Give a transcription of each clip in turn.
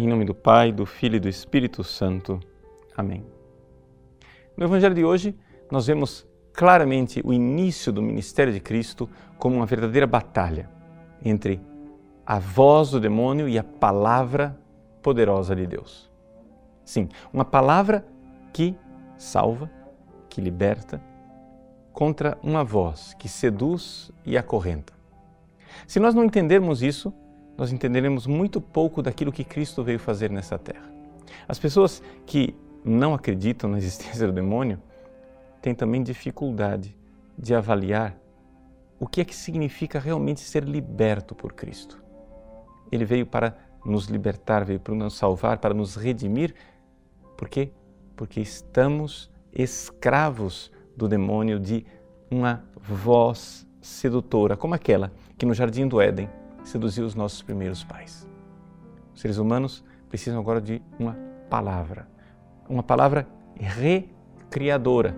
Em nome do Pai, do Filho e do Espírito Santo. Amém. No Evangelho de hoje, nós vemos claramente o início do ministério de Cristo como uma verdadeira batalha entre a voz do demônio e a palavra poderosa de Deus. Sim, uma palavra que salva, que liberta, contra uma voz que seduz e acorrenta. Se nós não entendermos isso, nós entenderemos muito pouco daquilo que Cristo veio fazer nessa terra. As pessoas que não acreditam na existência do demônio têm também dificuldade de avaliar o que é que significa realmente ser liberto por Cristo. Ele veio para nos libertar, veio para nos salvar, para nos redimir. Por quê? Porque estamos escravos do demônio de uma voz sedutora, como aquela que no jardim do Éden seduziu os nossos primeiros pais. Os seres humanos precisam agora de uma palavra, uma palavra recriadora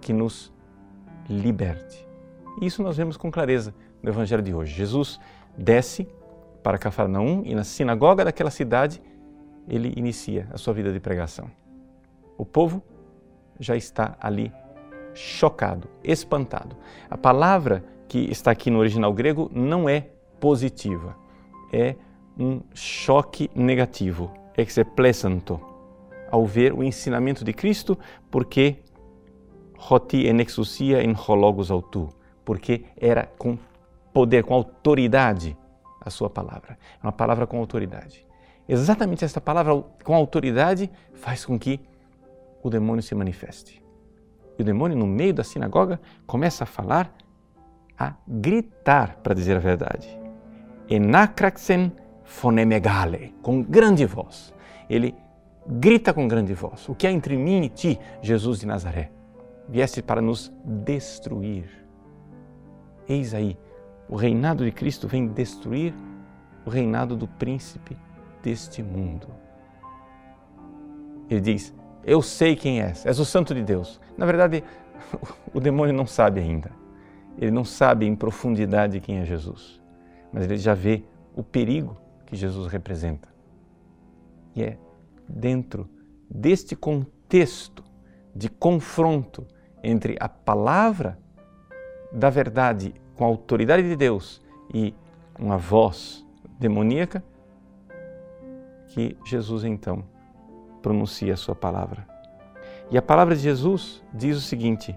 que nos liberte. Isso nós vemos com clareza no Evangelho de hoje. Jesus desce para Cafarnaum e na sinagoga daquela cidade ele inicia a sua vida de pregação. O povo já está ali chocado, espantado. A palavra que está aqui no original grego não é positiva, é um choque negativo, exeplesanto, ao ver o ensinamento de Cristo, porque roti en exousia hologos autu, porque era com poder, com autoridade a sua palavra. É uma palavra com autoridade. Exatamente esta palavra com autoridade faz com que o demônio se manifeste. E o demônio, no meio da sinagoga, começa a falar, a gritar, para dizer a verdade. Enakraxen fonemegale, com grande voz. Ele grita com grande voz: O que há entre mim e ti, Jesus de Nazaré? Vieste para nos destruir. Eis aí, o reinado de Cristo vem destruir o reinado do príncipe deste mundo. Ele diz: eu sei quem és, és o Santo de Deus. Na verdade, o demônio não sabe ainda. Ele não sabe em profundidade quem é Jesus, mas ele já vê o perigo que Jesus representa. E é dentro deste contexto de confronto entre a palavra da verdade com a autoridade de Deus e uma voz demoníaca que Jesus então pronuncia a sua palavra. E a palavra de Jesus diz o seguinte: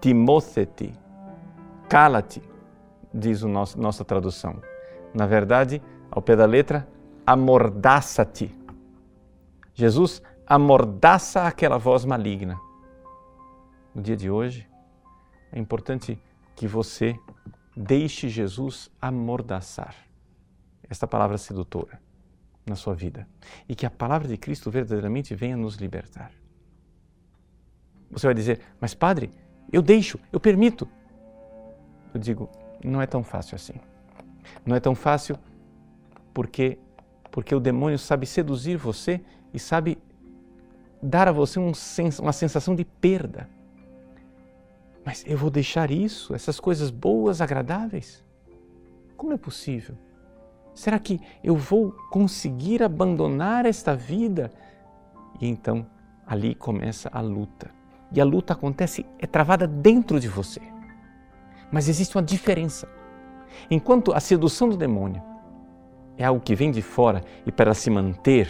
Timótete, cala-te, diz a nossa, tradução. Na verdade, ao pé da letra, amordaça-te. Jesus amordaça aquela voz maligna. No dia de hoje, é importante que você deixe Jesus amordaçar esta palavra sedutora na sua vida e que a palavra de Cristo verdadeiramente venha nos libertar. Você vai dizer, mas Padre, eu deixo, eu permito. Eu digo, não é tão fácil assim. Não é tão fácil porque porque o demônio sabe seduzir você e sabe dar a você um uma sensação de perda. Mas eu vou deixar isso, essas coisas boas, agradáveis? Como é possível? Será que eu vou conseguir abandonar esta vida? E então ali começa a luta. E a luta acontece, é travada dentro de você. Mas existe uma diferença. Enquanto a sedução do demônio é algo que vem de fora e para se manter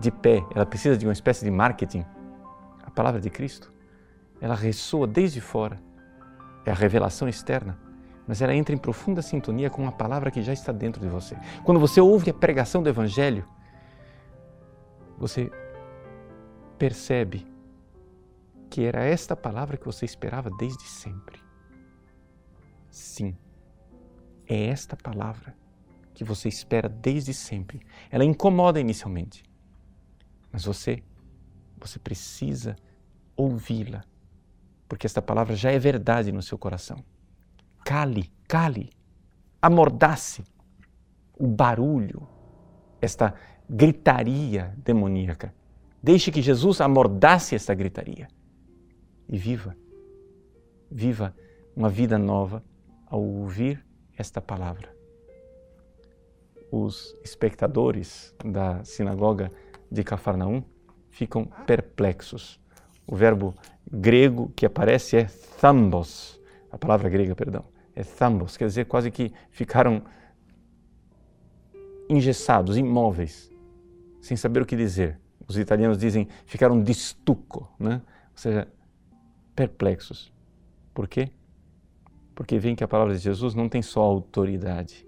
de pé, ela precisa de uma espécie de marketing, a palavra de Cristo, ela ressoa desde fora. É a revelação externa mas ela entra em profunda sintonia com uma palavra que já está dentro de você. Quando você ouve a pregação do Evangelho, você percebe que era esta palavra que você esperava desde sempre. Sim, é esta palavra que você espera desde sempre. Ela incomoda inicialmente, mas você, você precisa ouvi-la, porque esta palavra já é verdade no seu coração cale, cale, amordace o barulho, esta gritaria demoníaca. Deixe que Jesus amordace esta gritaria e viva, viva uma vida nova ao ouvir esta palavra. os espectadores da sinagoga de Cafarnaum ficam perplexos. O verbo grego que aparece é thambos, a palavra grega, perdão, é thambos, quer dizer quase que ficaram engessados, imóveis, sem saber o que dizer. Os italianos dizem ficaram stucco, né? ou seja, perplexos. Por quê? Porque veem que a palavra de Jesus não tem só autoridade,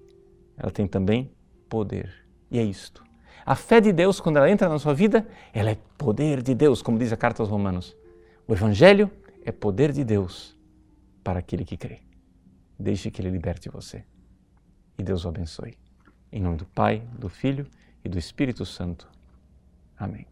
ela tem também poder. E é isto. A fé de Deus, quando ela entra na sua vida, ela é poder de Deus, como diz a carta aos Romanos. O Evangelho é poder de Deus para aquele que crê. Deixe que ele liberte você. E Deus o abençoe. Em nome do Pai, do Filho e do Espírito Santo. Amém.